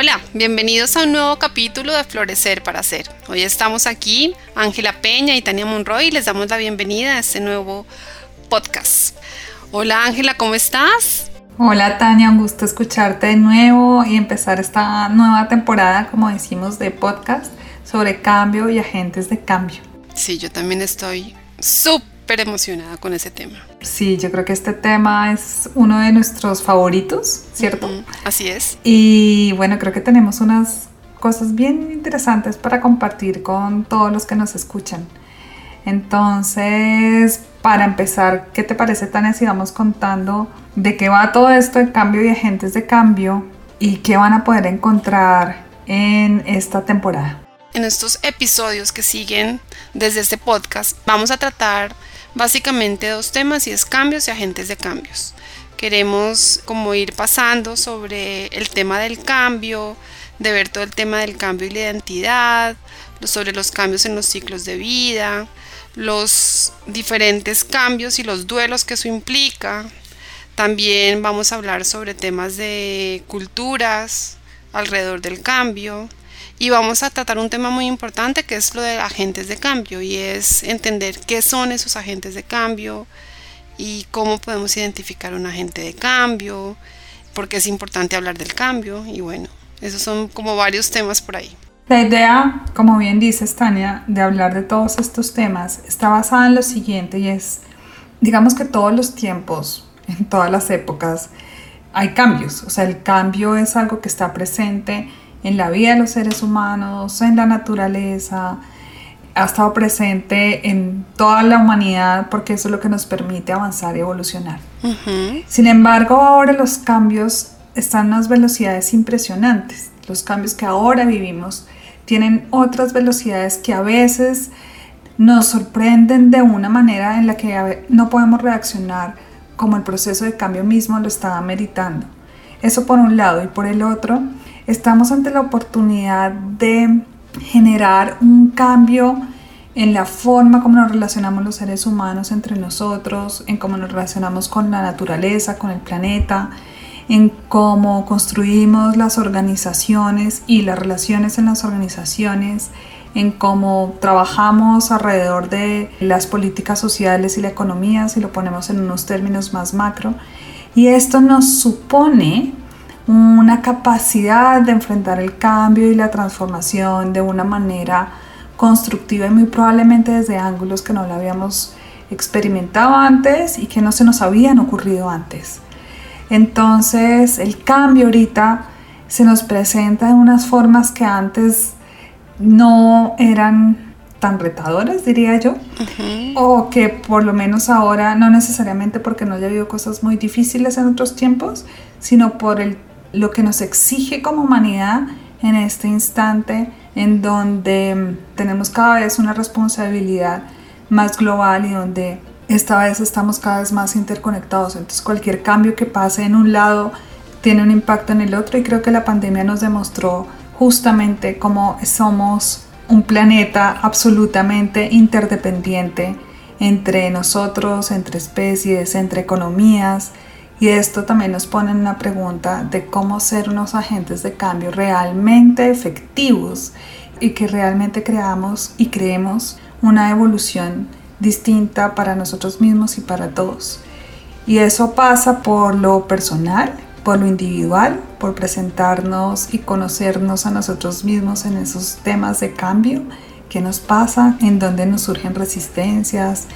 Hola, bienvenidos a un nuevo capítulo de Florecer para Hacer. Hoy estamos aquí, Ángela Peña y Tania Monroy, y les damos la bienvenida a este nuevo podcast. Hola Ángela, ¿cómo estás? Hola Tania, un gusto escucharte de nuevo y empezar esta nueva temporada, como decimos, de podcast sobre cambio y agentes de cambio. Sí, yo también estoy súper emocionada con ese tema. Sí, yo creo que este tema es uno de nuestros favoritos, ¿cierto? así es. Y bueno, creo que tenemos unas cosas bien interesantes para compartir con todos los que nos escuchan. Entonces, para empezar, ¿qué te parece, Tania, si vamos contando de qué va todo esto de cambio y agentes de cambio y qué van a poder encontrar en esta temporada? En estos episodios que siguen desde este podcast, vamos a tratar básicamente dos temas y es cambios y agentes de cambios. Queremos como ir pasando sobre el tema del cambio, de ver todo el tema del cambio y la identidad, sobre los cambios en los ciclos de vida, los diferentes cambios y los duelos que eso implica. También vamos a hablar sobre temas de culturas alrededor del cambio, y vamos a tratar un tema muy importante que es lo de agentes de cambio y es entender qué son esos agentes de cambio y cómo podemos identificar un agente de cambio, porque es importante hablar del cambio y bueno, esos son como varios temas por ahí. La idea, como bien dices Tania, de hablar de todos estos temas está basada en lo siguiente y es, digamos que todos los tiempos, en todas las épocas, hay cambios, o sea, el cambio es algo que está presente en la vida de los seres humanos, en la naturaleza, ha estado presente en toda la humanidad porque eso es lo que nos permite avanzar y evolucionar. Sin embargo, ahora los cambios están a unas velocidades impresionantes. Los cambios que ahora vivimos tienen otras velocidades que a veces nos sorprenden de una manera en la que no podemos reaccionar como el proceso de cambio mismo lo está meritando. Eso por un lado y por el otro, estamos ante la oportunidad de generar un cambio en la forma como nos relacionamos los seres humanos entre nosotros, en cómo nos relacionamos con la naturaleza, con el planeta, en cómo construimos las organizaciones y las relaciones en las organizaciones, en cómo trabajamos alrededor de las políticas sociales y la economía, si lo ponemos en unos términos más macro. Y esto nos supone una capacidad de enfrentar el cambio y la transformación de una manera constructiva y muy probablemente desde ángulos que no lo habíamos experimentado antes y que no se nos habían ocurrido antes. Entonces el cambio ahorita se nos presenta de unas formas que antes no eran tan retadoras, diría yo, o que por lo menos ahora, no necesariamente porque no haya habido cosas muy difíciles en otros tiempos, sino por el lo que nos exige como humanidad en este instante en donde tenemos cada vez una responsabilidad más global y donde esta vez estamos cada vez más interconectados. Entonces cualquier cambio que pase en un lado tiene un impacto en el otro y creo que la pandemia nos demostró justamente cómo somos un planeta absolutamente interdependiente entre nosotros, entre especies, entre economías, y esto también nos pone en una pregunta de cómo ser unos agentes de cambio realmente efectivos y que realmente creamos y creemos una evolución distinta para nosotros mismos y para todos. Y eso pasa por lo personal, por lo individual, por presentarnos y conocernos a nosotros mismos en esos temas de cambio, qué nos pasa, en dónde nos surgen resistencias,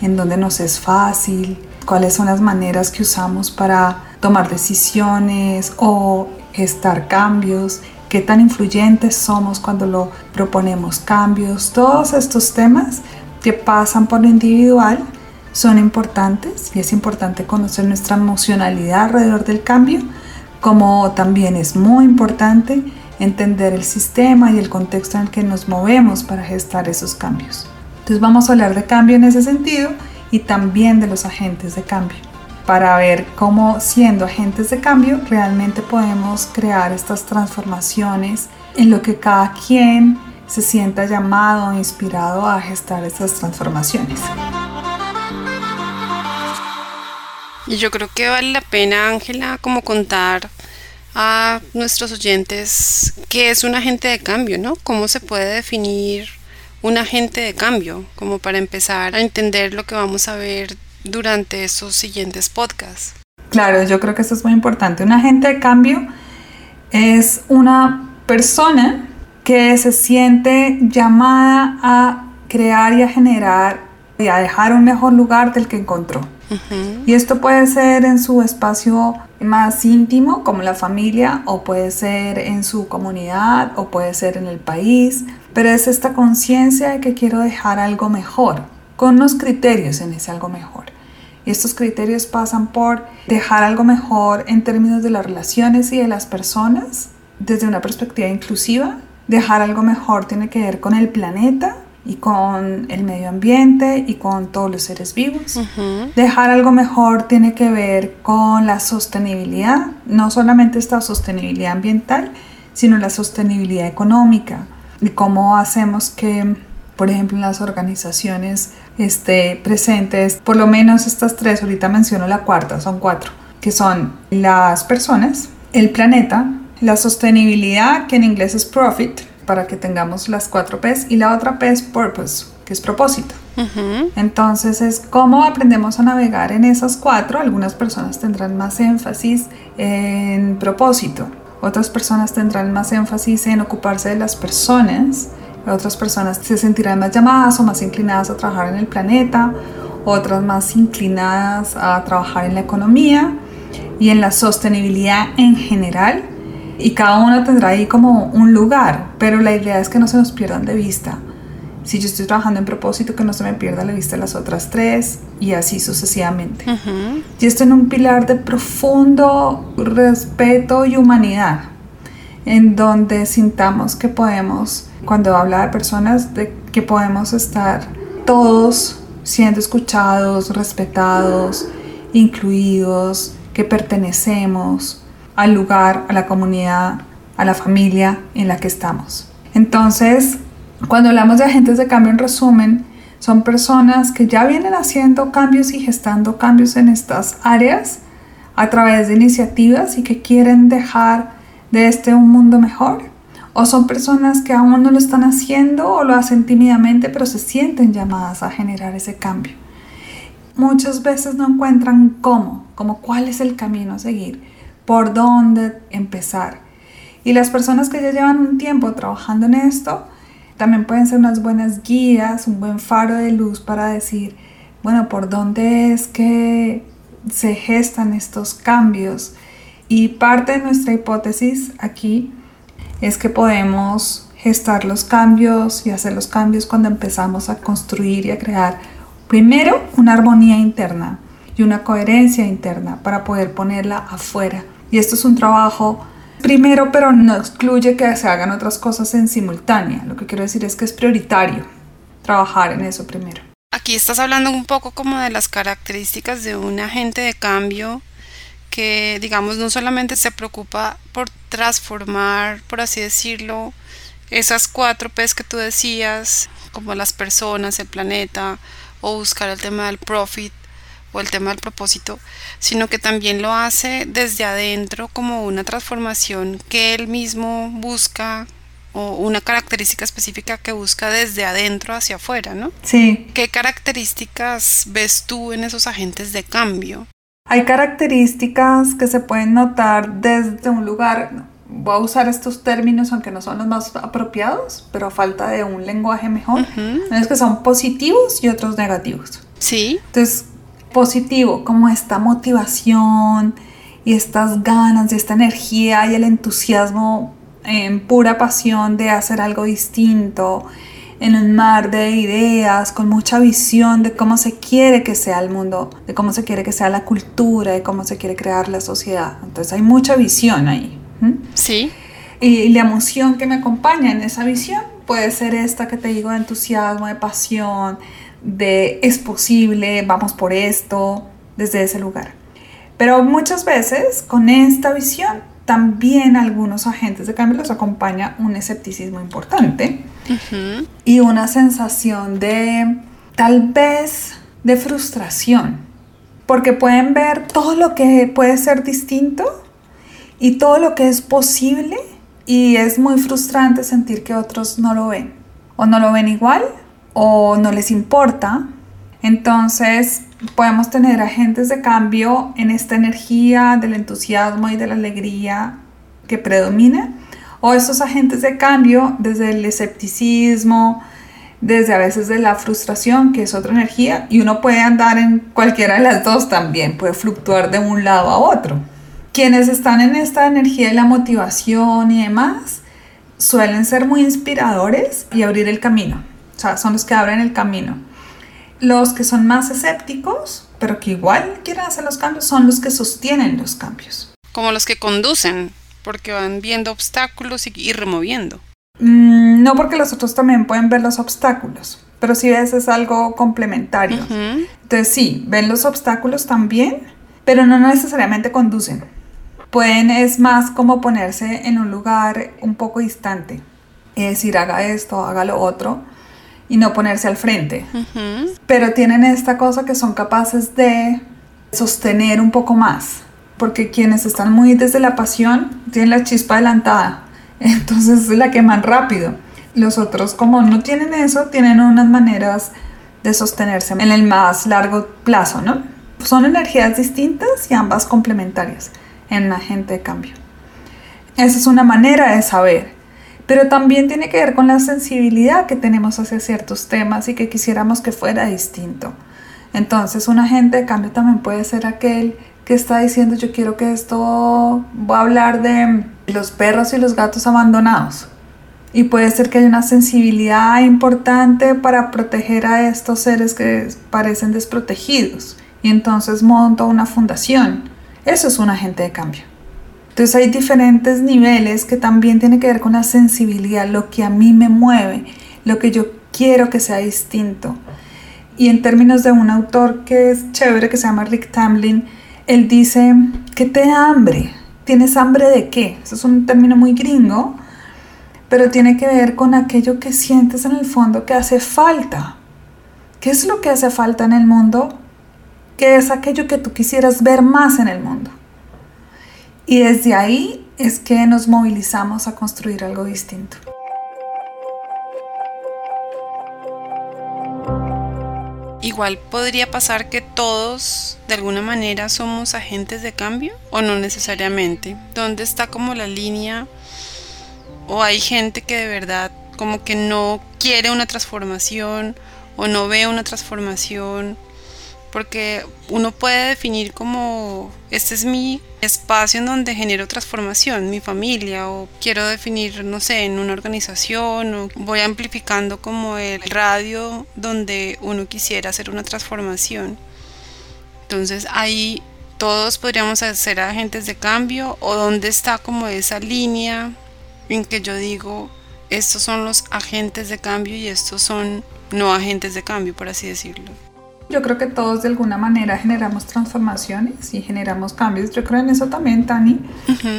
en dónde nos es fácil, cuáles son las maneras que usamos para tomar decisiones o gestar cambios, qué tan influyentes somos cuando lo proponemos cambios. Todos estos temas que pasan por lo individual son importantes y es importante conocer nuestra emocionalidad alrededor del cambio, como también es muy importante entender el sistema y el contexto en el que nos movemos para gestar esos cambios. Entonces vamos a hablar de cambio en ese sentido y también de los agentes de cambio para ver cómo siendo agentes de cambio realmente podemos crear estas transformaciones en lo que cada quien se sienta llamado o inspirado a gestar estas transformaciones. Y yo creo que vale la pena, Ángela, como contar a nuestros oyentes qué es un agente de cambio, ¿no? ¿Cómo se puede definir un agente de cambio? Como para empezar a entender lo que vamos a ver durante esos siguientes podcasts. Claro, yo creo que eso es muy importante. Un agente de cambio es una persona que se siente llamada a crear y a generar y a dejar un mejor lugar del que encontró. Y esto puede ser en su espacio más íntimo, como la familia, o puede ser en su comunidad, o puede ser en el país, pero es esta conciencia de que quiero dejar algo mejor, con unos criterios en ese algo mejor. Y estos criterios pasan por dejar algo mejor en términos de las relaciones y de las personas, desde una perspectiva inclusiva. Dejar algo mejor tiene que ver con el planeta, y con el medio ambiente y con todos los seres vivos. Dejar algo mejor tiene que ver con la sostenibilidad, no solamente esta sostenibilidad ambiental, sino la sostenibilidad económica y cómo hacemos que, por ejemplo, en las organizaciones esté presentes por lo menos estas tres, ahorita menciono la cuarta, son cuatro, que son las personas, el planeta, la sostenibilidad, que en inglés es profit, para que tengamos las cuatro P's y la otra P es purpose, que es propósito. Entonces es cómo aprendemos a navegar en esas cuatro. Algunas personas tendrán más énfasis en propósito, otras personas tendrán más énfasis en ocuparse de las personas, otras personas se sentirán más llamadas o más inclinadas a trabajar en el planeta, otras más inclinadas a trabajar en la economía y en la sostenibilidad en general y cada uno tendrá ahí como un lugar, pero la idea es que no se nos pierdan de vista. Si yo estoy trabajando en propósito, que no se me pierda la vista las otras tres y así sucesivamente. Y esto en un pilar de profundo respeto y humanidad, en donde sintamos que podemos, cuando habla de personas, de que podemos estar todos siendo escuchados, respetados, incluidos, que pertenecemos, al lugar, a la comunidad, a la familia en la que estamos. Entonces, cuando hablamos de agentes de cambio en resumen, son personas que ya vienen haciendo cambios y gestando cambios en estas áreas a través de iniciativas y que quieren dejar de este un mundo mejor. O son personas que aún no lo están haciendo o lo hacen tímidamente, pero se sienten llamadas a generar ese cambio. Muchas veces no encuentran cómo, como cuál es el camino a seguir por dónde empezar. Y las personas que ya llevan un tiempo trabajando en esto, también pueden ser unas buenas guías, un buen faro de luz para decir, bueno, por dónde es que se gestan estos cambios. Y parte de nuestra hipótesis aquí es que podemos gestar los cambios y hacer los cambios cuando empezamos a construir y a crear primero una armonía interna y una coherencia interna para poder ponerla afuera y esto es un trabajo primero, pero no excluye que se hagan otras cosas en simultánea. Lo que quiero decir es que es prioritario trabajar en eso primero. Aquí estás hablando un poco como de las características de un agente de cambio que, digamos, no solamente se preocupa por transformar, por así decirlo, esas cuatro P's que tú decías, como las personas, el planeta, o buscar el tema del profit, o el tema del propósito, sino que también lo hace desde adentro como una transformación que él mismo busca o una característica específica que busca desde adentro hacia afuera, ¿no? Sí. ¿Qué características ves tú en esos agentes de cambio? Hay características que se pueden notar desde un lugar, voy a usar estos términos aunque no son los más apropiados, pero a falta de un lenguaje mejor, es que son positivos y otros negativos. Sí. Entonces, positivo, como esta motivación y estas ganas y esta energía y el entusiasmo en pura pasión de hacer algo distinto, en un mar de ideas, con mucha visión de cómo se quiere que sea el mundo, de cómo se quiere que sea la cultura, de cómo se quiere crear la sociedad. Entonces hay mucha visión ahí. Sí. Y la emoción que me acompaña en esa visión puede ser esta que te digo de entusiasmo, de pasión, de es posible, vamos por esto, desde ese lugar. Pero muchas veces con esta visión también algunos agentes de cambio los acompaña un escepticismo importante y una sensación de tal vez de frustración, porque pueden ver todo lo que puede ser distinto y todo lo que es posible y es muy frustrante sentir que otros no lo ven. O no lo ven igual o no les importa. Entonces podemos tener agentes de cambio en esta energía del entusiasmo y de la alegría que predomina, o estos agentes de cambio desde el escepticismo, desde a veces de la frustración, que es otra energía, y uno puede andar en cualquiera de las dos también, puede fluctuar de un lado a otro. Quienes están en esta energía de la motivación y demás, suelen ser muy inspiradores y abrir el camino, o sea, son los que abren el camino los que son más escépticos, pero que igual quieren hacer los cambios, son los que sostienen los cambios. Como los que conducen, porque van viendo obstáculos y, removiendo. Mm, no porque los otros también pueden ver los obstáculos, pero si ves es algo complementario. Entonces sí, ven los obstáculos también, pero no necesariamente conducen. Pueden es más como ponerse en un lugar un poco distante y decir haga esto, haga lo otro y no ponerse al frente. Pero tienen esta cosa que son capaces de sostener un poco más, porque quienes están muy desde la pasión tienen la chispa adelantada, entonces la queman rápido. Los otros como no tienen eso, tienen unas maneras de sostenerse en el más largo plazo, ¿no? Son energías distintas y ambas complementarias en la gente de cambio. Esa es una manera de saber pero también tiene que ver con la sensibilidad que tenemos hacia ciertos temas y que quisiéramos que fuera distinto. Entonces, un agente de cambio también puede ser aquel que está diciendo yo quiero que esto, voy a hablar de los perros y los gatos abandonados. Y puede ser que haya una sensibilidad importante para proteger a estos seres que parecen desprotegidos. Y entonces monto una fundación. Eso es un agente de cambio. Entonces hay diferentes niveles que también tiene que ver con la sensibilidad, lo que a mí me mueve, lo que yo quiero que sea distinto. Y en términos de un autor que es chévere, que se llama Rick Tamlin, él dice, ¿qué te da hambre? ¿Tienes hambre de qué? Eso es un término muy gringo, pero tiene que ver con aquello que sientes en el fondo que hace falta. ¿Qué es lo que hace falta en el mundo? ¿Qué es aquello que tú quisieras ver más en el mundo? Y desde ahí es que nos movilizamos a construir algo distinto. Igual podría pasar que todos de alguna manera somos agentes de cambio o no necesariamente. ¿Dónde está como la línea? O hay gente que de verdad como que no quiere una transformación o no ve una transformación porque uno puede definir como este es mi espacio en donde genero transformación, mi familia, o quiero definir, no sé, en una organización, o voy amplificando como el radio donde uno quisiera hacer una transformación. Entonces ahí todos podríamos ser agentes de cambio, o dónde está como esa línea en que yo digo, estos son los agentes de cambio y estos son no agentes de cambio, por así decirlo. Yo creo que todos de alguna manera generamos transformaciones y generamos cambios. Yo creo en eso también, Tani.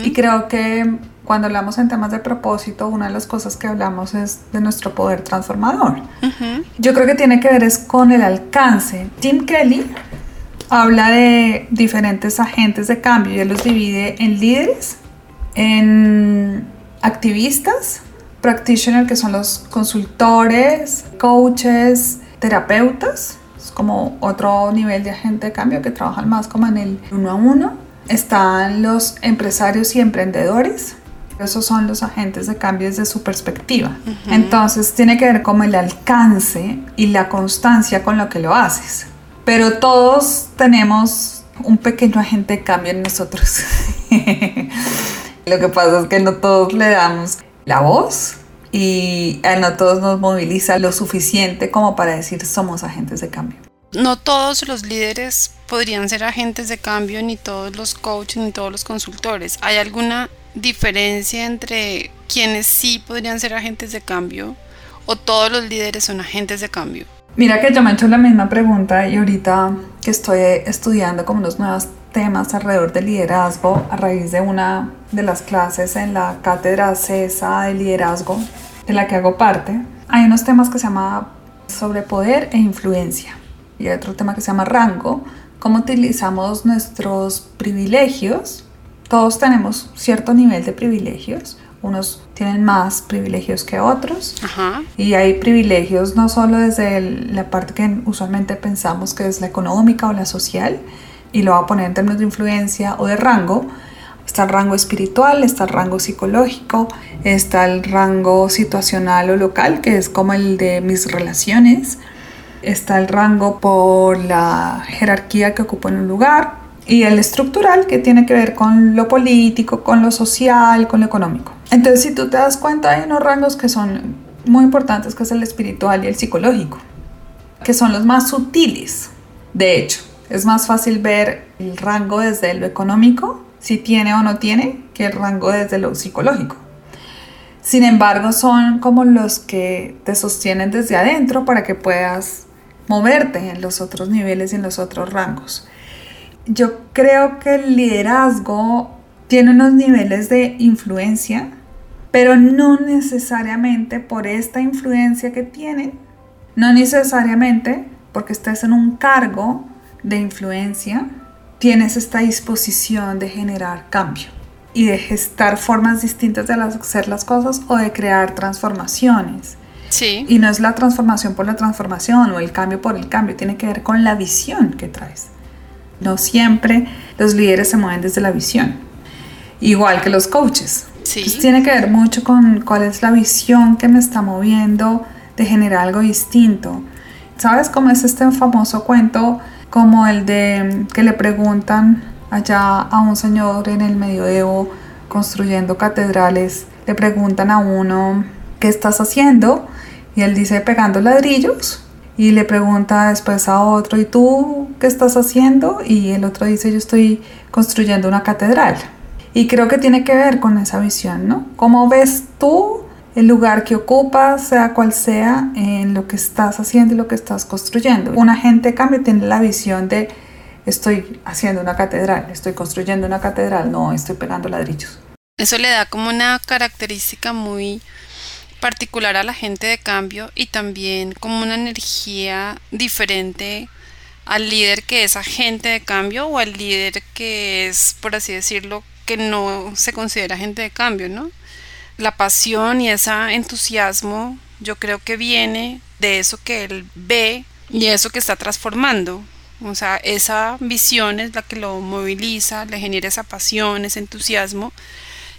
Y creo que cuando hablamos en temas de propósito, una de las cosas que hablamos es de nuestro poder transformador. Yo creo que tiene que ver es con el alcance. Tim Kelly habla de diferentes agentes de cambio y él los divide en líderes, en activistas, practitioners que son los consultores, coaches, terapeutas como otro nivel de agente de cambio que trabajan más como en el uno a uno. Están los empresarios y emprendedores. Esos son los agentes de cambio desde su perspectiva. Entonces tiene que ver como el alcance y la constancia con lo que lo haces. Pero todos tenemos un pequeño agente de cambio en nosotros. lo que pasa es que no todos le damos la voz y a no todos nos moviliza lo suficiente como para decir somos agentes de cambio. No todos los líderes podrían ser agentes de cambio, ni todos los coaches, ni todos los consultores. ¿Hay alguna diferencia entre quienes sí podrían ser agentes de cambio o todos los líderes son agentes de cambio? Mira que yo me he hecho la misma pregunta y ahorita que estoy estudiando como unos nuevos temas alrededor del liderazgo a raíz de una de las clases en la cátedra CESA de liderazgo de la que hago parte, hay unos temas que se llama sobre poder e influencia. Y hay otro tema que se llama rango, cómo utilizamos nuestros privilegios. Todos tenemos cierto nivel de privilegios, unos tienen más privilegios que otros. Y hay privilegios no solo desde la parte que usualmente pensamos que es la económica o la social y lo voy a poner en términos de influencia o de rango, Está el rango espiritual, está el rango psicológico, está el rango situacional o local, que es como el de mis relaciones. Está el rango por la jerarquía que ocupo en un lugar. Y el estructural, que tiene que ver con lo político, con lo social, con lo económico. Entonces, si tú te das cuenta, hay unos rangos que son muy importantes, que es el espiritual y el psicológico, que son los más sutiles. De hecho, es más fácil ver el rango desde lo económico si tiene o no tiene, que el rango desde lo psicológico. Sin embargo, son como los que te sostienen desde adentro para que puedas moverte en los otros niveles y en los otros rangos. Yo creo que el liderazgo tiene unos niveles de influencia, pero no necesariamente por esta influencia que tiene, no necesariamente porque estés en un cargo de influencia, tienes esta disposición de generar cambio y de gestar formas distintas de hacer las cosas o de crear transformaciones. Sí. Y no es la transformación por la transformación o el cambio por el cambio, tiene que ver con la visión que traes. No siempre los líderes se mueven desde la visión, igual que los coaches. Sí. tiene que ver mucho con cuál es la visión que me está moviendo de generar algo distinto. ¿Sabes cómo es este famoso cuento como el de que le preguntan allá a un señor en el medioevo construyendo catedrales, le preguntan a uno, ¿qué estás haciendo? Y él dice, pegando ladrillos. Y le pregunta después a otro, ¿y tú qué estás haciendo? Y el otro dice, yo estoy construyendo una catedral. Y creo que tiene que ver con esa visión, ¿no? ¿Cómo ves tú el lugar que ocupas, sea cual sea, en lo que estás haciendo y lo que estás construyendo. Un agente cambio tiene la visión de estoy haciendo una catedral, estoy construyendo una catedral, no estoy pegando ladrillos. Eso le da como una característica muy particular a la gente de cambio y también como una energía diferente al líder que es agente de cambio o al líder que es, por así decirlo, que no se considera agente de cambio, ¿no? La pasión y ese entusiasmo yo creo que viene de eso que él ve y eso que está transformando. O sea, esa visión es la que lo moviliza, le genera esa pasión, ese entusiasmo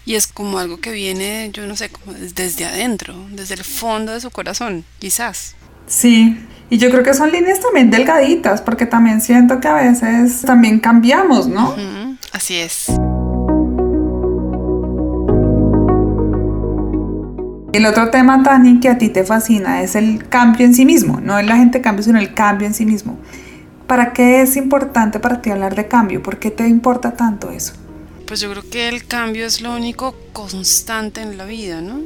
y es como algo que viene, yo no sé, como desde adentro, desde el fondo de su corazón, quizás. Sí, y yo creo que son líneas también delgaditas, porque también siento que a veces también cambiamos, ¿no? así es. El otro tema, Tani, que a ti te fascina es el cambio en sí mismo, no es la gente cambio, sino el cambio en sí mismo. ¿Para qué es importante para ti hablar de cambio? ¿Por qué te importa tanto eso? Pues yo creo que el cambio es lo único constante en la vida, ¿no?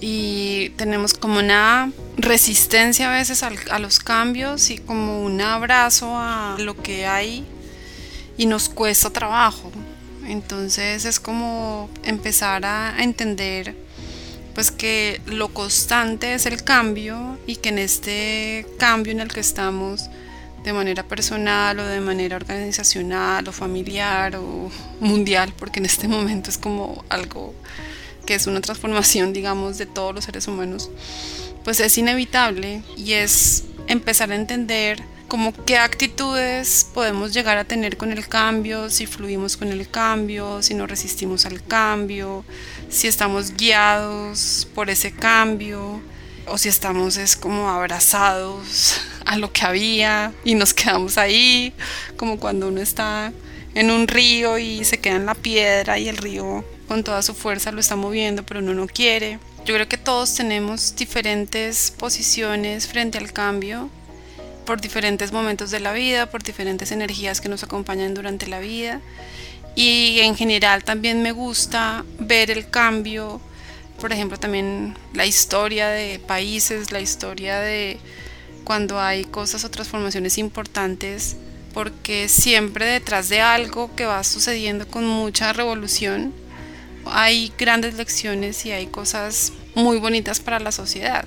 Y tenemos como una resistencia a veces a los cambios y como un abrazo a lo que hay y nos cuesta trabajo. Entonces es como empezar a entender pues que lo constante es el cambio y que en este cambio en el que estamos de manera personal o de manera organizacional o familiar o mundial, porque en este momento es como algo que es una transformación, digamos, de todos los seres humanos, pues es inevitable y es empezar a entender como qué actitudes podemos llegar a tener con el cambio, si fluimos con el cambio, si no resistimos al cambio, si estamos guiados por ese cambio o si estamos es como abrazados a lo que había y nos quedamos ahí, como cuando uno está en un río y se queda en la piedra y el río con toda su fuerza lo está moviendo, pero uno no quiere. Yo creo que todos tenemos diferentes posiciones frente al cambio por diferentes momentos de la vida, por diferentes energías que nos acompañan durante la vida. Y en general también me gusta ver el cambio, por ejemplo, también la historia de países, la historia de cuando hay cosas o transformaciones importantes, porque siempre detrás de algo que va sucediendo con mucha revolución, hay grandes lecciones y hay cosas muy bonitas para la sociedad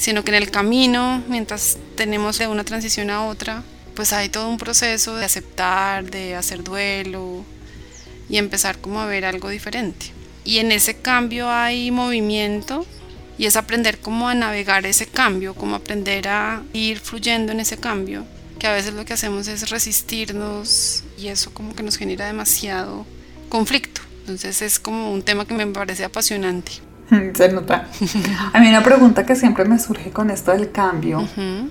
sino que en el camino, mientras tenemos de una transición a otra, pues hay todo un proceso de aceptar, de hacer duelo y empezar como a ver algo diferente. Y en ese cambio hay movimiento y es aprender cómo a navegar ese cambio, cómo aprender a ir fluyendo en ese cambio, que a veces lo que hacemos es resistirnos y eso como que nos genera demasiado conflicto. Entonces es como un tema que me parece apasionante. Se nota. A mí una pregunta que siempre me surge con esto del cambio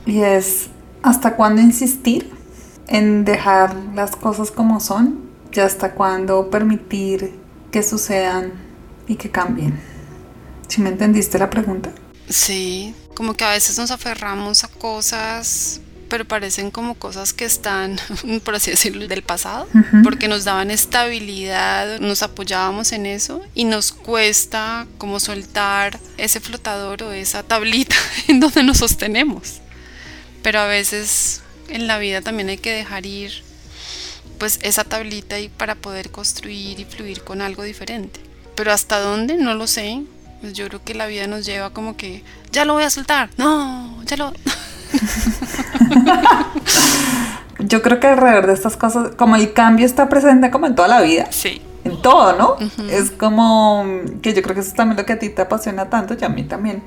y es, ¿hasta cuándo insistir en dejar las cosas como son? ¿Y hasta cuándo permitir que sucedan y que cambien? ¿Sí me entendiste la pregunta? Sí, como que a veces nos aferramos a cosas pero parecen como cosas que están, por así decirlo, del pasado, porque nos daban estabilidad, nos apoyábamos en eso y nos cuesta como soltar ese flotador o esa tablita en donde nos sostenemos. Pero a veces en la vida también hay que dejar ir pues esa tablita y para poder construir y fluir con algo diferente. Pero hasta dónde no lo sé. Pues yo creo que la vida nos lleva como que ya lo voy a soltar. No, ya lo Yo creo que alrededor de estas cosas, como el cambio está presente como en toda la vida. Sí. En todo, ¿no? Es como que yo creo que eso es también lo que a ti te apasiona tanto y a mí también.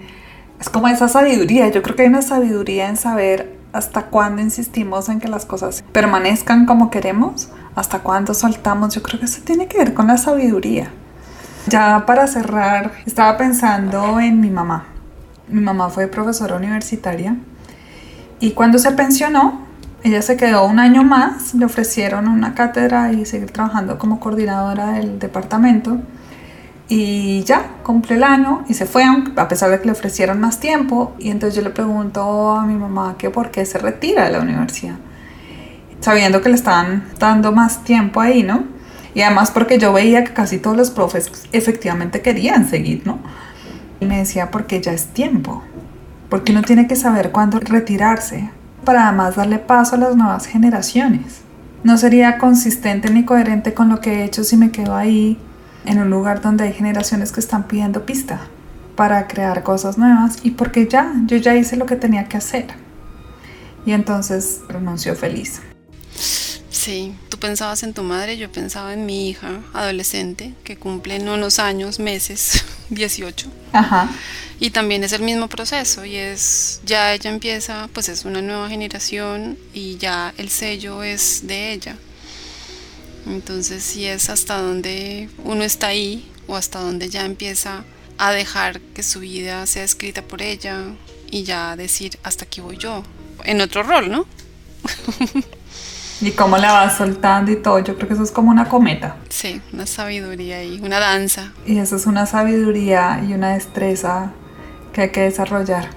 Es como esa sabiduría. Yo creo que hay una sabiduría en saber hasta cuándo insistimos en que las cosas permanezcan como queremos, hasta cuándo soltamos. Yo creo que eso tiene que ver con la sabiduría. Ya para cerrar, estaba pensando en mi mamá. Mi mamá fue profesora universitaria y cuando se pensionó, ella se quedó un año más, le ofrecieron una cátedra y seguir trabajando como coordinadora del departamento. Y ya, cumple el año y se fue, a pesar de que le ofrecieron más tiempo. Y entonces yo le pregunto a mi mamá que por qué se retira de la universidad, sabiendo que le estaban dando más tiempo ahí, ¿no? Y además porque yo veía que casi todos los profes efectivamente querían seguir, ¿no? Y me decía, porque ya es tiempo porque uno tiene que saber cuándo retirarse para además darle paso a las nuevas generaciones. No sería consistente ni coherente con lo que he hecho si me quedo ahí en un lugar donde hay generaciones que están pidiendo pista para crear cosas nuevas y porque ya, yo ya hice lo que tenía que hacer. Y entonces renunció feliz. Sí, tú pensabas en tu madre, yo pensaba en mi hija adolescente que cumple en unos años, meses, 18. Ajá. Y también es el mismo proceso y es, ya ella empieza, pues es una nueva generación y ya el sello es de ella. Entonces si es hasta donde uno está ahí o hasta donde ya empieza a dejar que su vida sea escrita por ella y ya decir hasta aquí voy yo, en otro rol, ¿no? Y cómo la vas soltando y todo, yo creo que eso es como una cometa. Sí, una sabiduría y una danza. Y eso es una sabiduría y una destreza que hay que desarrollar.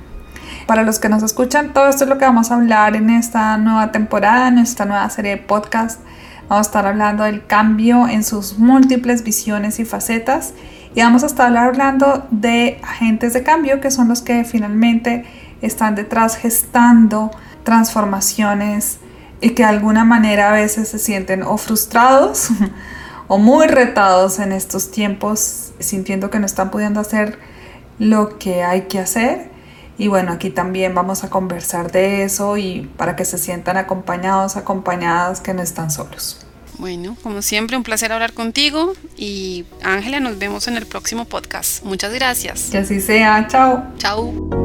Para los que nos escuchan, todo esto es lo que vamos a hablar en esta nueva temporada, en esta nueva serie de podcast. Vamos a estar hablando del cambio en sus múltiples visiones y facetas. Y vamos a estar hablando de agentes de cambio, que son los que finalmente están detrás gestando transformaciones y que de alguna manera a veces se sienten o frustrados o muy retados en estos tiempos, sintiendo que no están pudiendo hacer lo que hay que hacer. Y bueno, aquí también vamos a conversar de eso y para que se sientan acompañados, acompañadas, que no están solos. Bueno, como siempre, un placer hablar contigo y Ángela, nos vemos en el próximo podcast. Muchas gracias. Que así sea, chao. Chao.